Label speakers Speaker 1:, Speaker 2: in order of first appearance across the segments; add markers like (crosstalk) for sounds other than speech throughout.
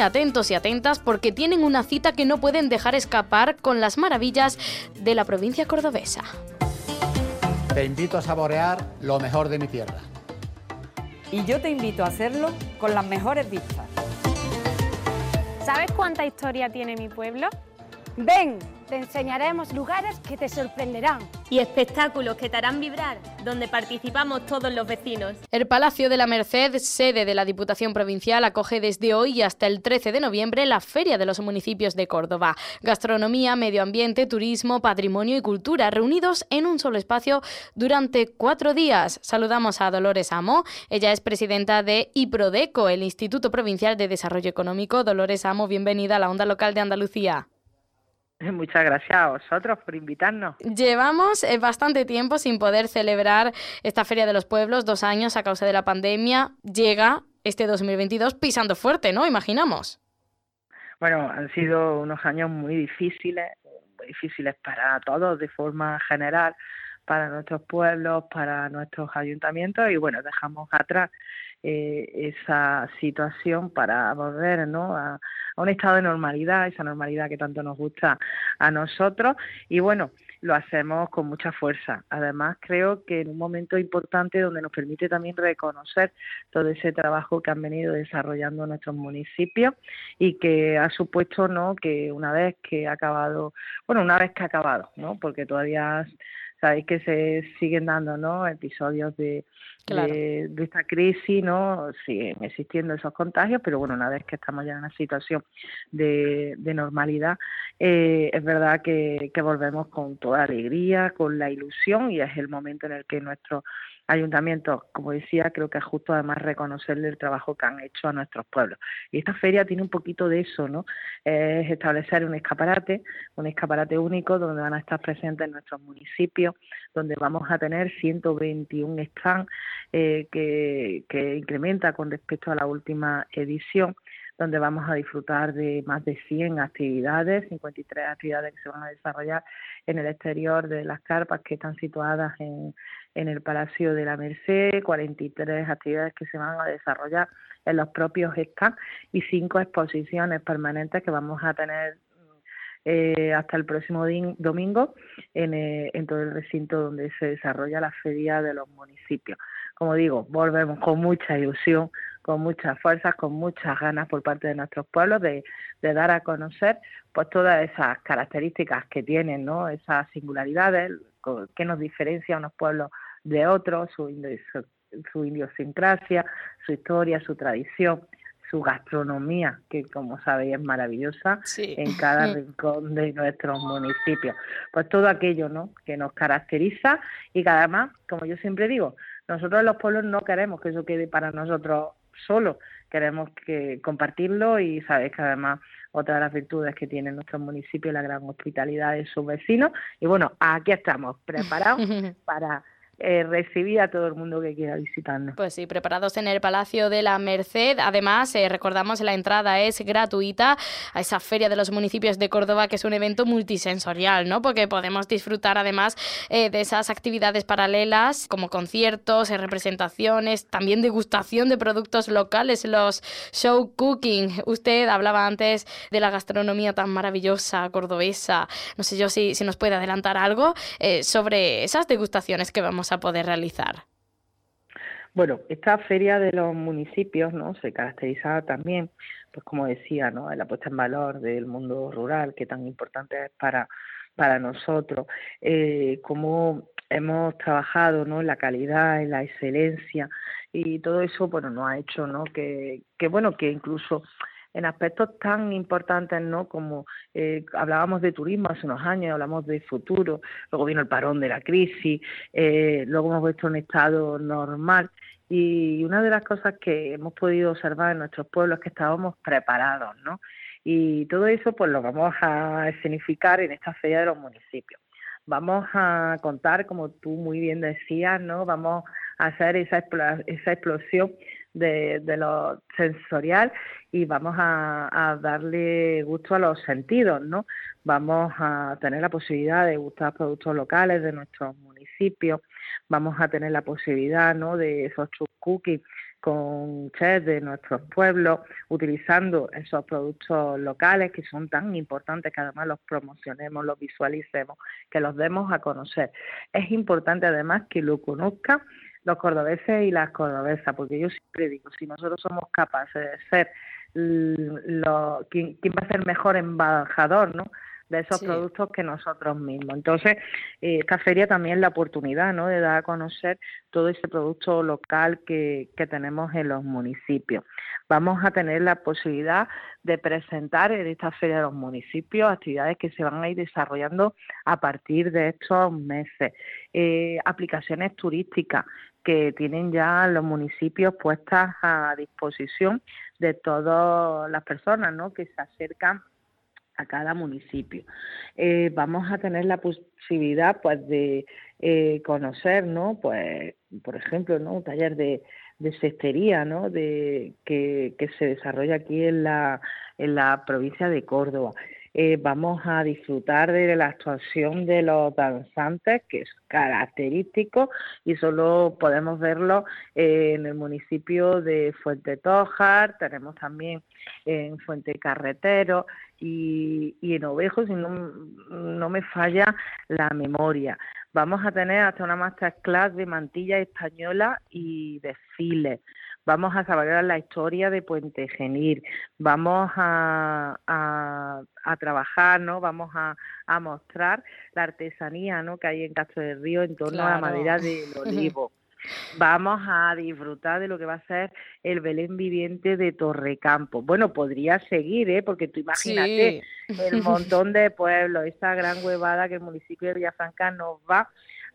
Speaker 1: Atentos y atentas porque tienen una cita que no pueden dejar escapar con las maravillas de la provincia cordobesa.
Speaker 2: Te invito a saborear lo mejor de mi tierra.
Speaker 3: Y yo te invito a hacerlo con las mejores vistas.
Speaker 4: ¿Sabes cuánta historia tiene mi pueblo?
Speaker 5: Ven, te enseñaremos lugares que te sorprenderán.
Speaker 6: Y espectáculos que te harán vibrar, donde participamos todos los vecinos.
Speaker 1: El Palacio de la Merced, sede de la Diputación Provincial, acoge desde hoy y hasta el 13 de noviembre la Feria de los Municipios de Córdoba. Gastronomía, medio ambiente, turismo, patrimonio y cultura, reunidos en un solo espacio durante cuatro días. Saludamos a Dolores Amo. Ella es presidenta de IPRODECO, el Instituto Provincial de Desarrollo Económico. Dolores Amo, bienvenida a la Onda Local de Andalucía. (laughs)
Speaker 7: Muchas gracias a vosotros por invitarnos.
Speaker 1: Llevamos eh, bastante tiempo sin poder celebrar esta Feria de los Pueblos, dos años a causa de la pandemia. Llega este 2022 pisando fuerte, ¿no? Imaginamos.
Speaker 7: Bueno, han sido unos años muy difíciles, muy difíciles para todos de forma general, para nuestros pueblos, para nuestros ayuntamientos y bueno, dejamos atrás eh, esa situación para volver ¿no? a, un estado de normalidad, esa normalidad que tanto nos gusta a nosotros. Y bueno, lo hacemos con mucha fuerza. Además, creo que en un momento importante donde nos permite también reconocer todo ese trabajo que han venido desarrollando nuestros municipios y que ha supuesto ¿no? que una vez que ha acabado, bueno, una vez que ha acabado, ¿no? porque todavía sabéis que se siguen dando ¿no? episodios de, de, esta crisis, ¿no? Siguen existiendo esos contagios, pero bueno, una vez que estamos ya en una situación de, de normalidad, eh, es verdad que, que volvemos con toda alegría, con la ilusión y es el momento en el que nuestro ayuntamientos, como decía, creo que es justo además reconocerle el trabajo que han hecho a nuestros pueblos. Y esta feria tiene un poquito de eso, ¿no? Es establecer un escaparate, un escaparate único donde van a estar presentes nuestros municipios, donde vamos a tener 121 stands eh, que, que incrementa con respecto a la última edición donde vamos a disfrutar de más de 100 actividades, 53 actividades que se van a desarrollar en el exterior de las carpas que están situadas en, el Palacio de la Merced, 43 actividades que se van a desarrollar en los propios stands y cinco exposiciones permanentes que vamos a tener eh, hasta el próximo domingo en, eh, en todo el recinto donde se desarrolla la feria de los municipios. Como digo, volvemos con mucha ilusión, con muchas fuerzas, con muchas ganas por parte de nuestros pueblos de, de dar a conocer pues todas esas características que tienen, ¿no? esas singularidades que nos diferencia a unos pueblos de otros, su, su, idiosincrasia, su historia, su tradición, su gastronomía, que como sabéis es maravillosa en cada rincón de nuestros municipios. Pues todo aquello ¿no? que nos caracteriza y que además, como yo siempre digo, nosotros los pueblos no queremos que eso quede para nosotros solo, queremos que compartirlo y sabéis que además otra de las virtudes que tiene nuestro municipio es la gran hospitalidad de sus vecinos. Y bueno, aquí estamos preparados (laughs) para eh, recibir a todo el mundo que quiera visitarnos.
Speaker 1: Pues sí, preparados en el Palacio de la Merced. Además, eh, recordamos la entrada es gratuita a esa Feria de los Municipios de Córdoba, que es un evento multisensorial, ¿no? Porque podemos disfrutar además eh, de esas actividades paralelas como conciertos, representaciones, también degustación de productos locales, los show cooking. Usted hablaba antes de la gastronomía tan maravillosa cordobesa. No sé yo si, si nos puede adelantar algo sobre esas degustaciones que vamos a poder realizar?
Speaker 7: Bueno, esta feria de los municipios, ¿no? Se caracteriza también, pues como decía, ¿no? La puesta en valor del mundo rural, que tan importante es para para nosotros, eh, cómo hemos trabajado, ¿no? La calidad, en la excelencia y todo eso, bueno, nos ha hecho, ¿no? Que, que bueno, que incluso en aspectos tan importantes, ¿no? Como eh, hablábamos de turismo hace unos años, hablamos de futuro, luego vino el parón de la crisis, eh, luego hemos visto un estado normal y una de las cosas que hemos podido observar en nuestros pueblos es que estábamos preparados, ¿no? Y todo eso pues lo vamos a escenificar en esta feria de los municipios. Vamos a contar, como tú muy bien decías, ¿no? Vamos a hacer esa, esa explosión de, de, lo sensorial y vamos a, darle gusto a los sentidos, ¿no? Vamos a tener la posibilidad de gustar productos locales de nuestros municipios, vamos a tener la posibilidad, ¿no? De esos cookies con chefs de nuestros pueblos, utilizando esos productos locales que son tan importantes que además los promocionemos, los visualicemos, que los demos a conocer. Es importante además que lo conozcan los cordobeses y las cordobesas, porque yo siempre digo, si nosotros somos capaces de ser lo, quien, quien va a ser mejor embajador, ¿no? De esos productos que nosotros mismos. Entonces, eh, esta feria también es la oportunidad ¿no? de dar a conocer todo ese producto local que, que tenemos en los municipios. Vamos a tener la posibilidad de presentar en esta feria de los municipios actividades que se van a ir desarrollando a partir de estos meses. Eh, aplicaciones turísticas que tienen ya los municipios puestas a disposición de todas las personas ¿no? que se acercan a cada municipio. Eh, vamos a tener la posibilidad pues de eh, conocer, ¿no? Pues, por ejemplo, ¿no? Un taller de, de cestería, ¿no? De, que, que se desarrolla aquí en la, en la provincia de Córdoba. Eh, vamos a disfrutar de la actuación de los danzantes, que es característico y solo podemos verlo eh, en el municipio de Fuente Tojar, tenemos también en Fuente Carretero y, y en Ovejo, si no, no me falla la memoria. Vamos a tener hasta una masterclass de mantilla española y desfiles vamos a saber la historia de Puente Genil, vamos a, a, trabajar, ¿no? Vamos a, a, mostrar la artesanía, ¿no? Que hay en Castro del Río en torno a la madera del olivo. Vamos a disfrutar de lo que va a ser el Belén viviente de Torrecampo. Bueno, podría seguir, ¿eh? Porque tú imagínate el (laughs) montón de pueblos, esa gran huevada que el municipio de Villafranca nos va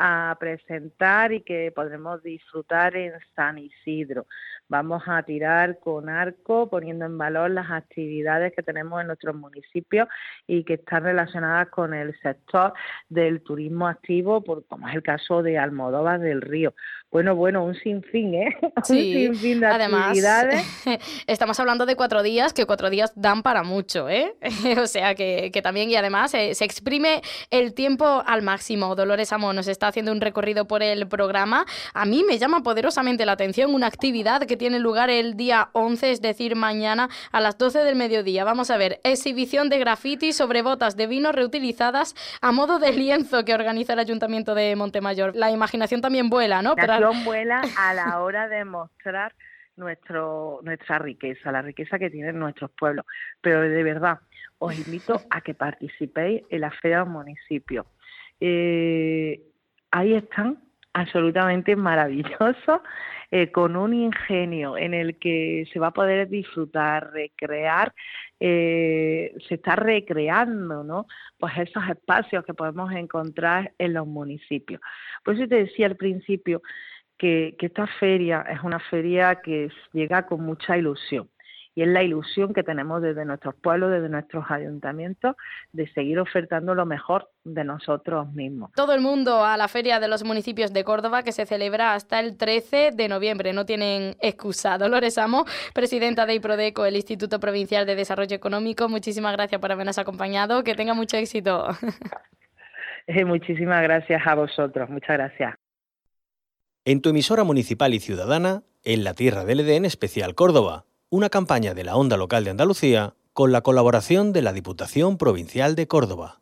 Speaker 7: a presentar y que podremos disfrutar en San Isidro. Vamos a tirar con arco poniendo en valor las actividades que tenemos en nuestros municipios y que están relacionadas con el sector del turismo activo, por, como es el caso de Almodóvar del Río. Bueno, bueno, un sinfín, ¿eh? (laughs)
Speaker 1: Sí, un sinfín de además, actividades. (laughs) Estamos hablando de cuatro días, que cuatro días dan para mucho, ¿eh? (laughs) o sea que, que también, y además eh, se exprime el tiempo al máximo. Dolores Amón nos está haciendo un recorrido por el programa. A mí me llama poderosamente la atención una actividad que tiene lugar el día 11, es decir, mañana a las 12 del mediodía. Vamos a ver, exhibición de graffiti sobre botas de vino reutilizadas a modo de lienzo que organiza el Ayuntamiento de Montemayor. La imaginación también vuela, ¿no?
Speaker 7: Vuela a la hora de mostrar nuestro, nuestra riqueza, la riqueza que tienen nuestros pueblos. Pero de verdad, os invito a que participéis en la Feria del Municipio. Eh, ahí están absolutamente maravillosos, eh, con un ingenio en el que se va a poder disfrutar, recrear, eh, se está recreando, ¿no? Pues esos espacios que podemos encontrar en los municipios. Por eso te decía al principio que, que esta feria es una feria que llega con mucha ilusión y es la ilusión que tenemos desde nuestros pueblos, desde nuestros ayuntamientos, de seguir ofertando lo mejor de nosotros mismos.
Speaker 1: Todo el mundo a la Feria de los Municipios de Córdoba que se celebra hasta el 13 de noviembre. No tienen excusa. Dolores Amo, presidenta de IPRODECO, el Instituto Provincial de Desarrollo Económico, muchísimas gracias por habernos acompañado. Que tenga mucho éxito. (laughs)
Speaker 7: Eh, muchísimas gracias a vosotros. Muchas gracias.
Speaker 8: En tu emisora municipal y ciudadana, en la Tierra del Edén Especial Córdoba una campaña de la Onda Local de Andalucía con la colaboración de la Diputación Provincial de Córdoba.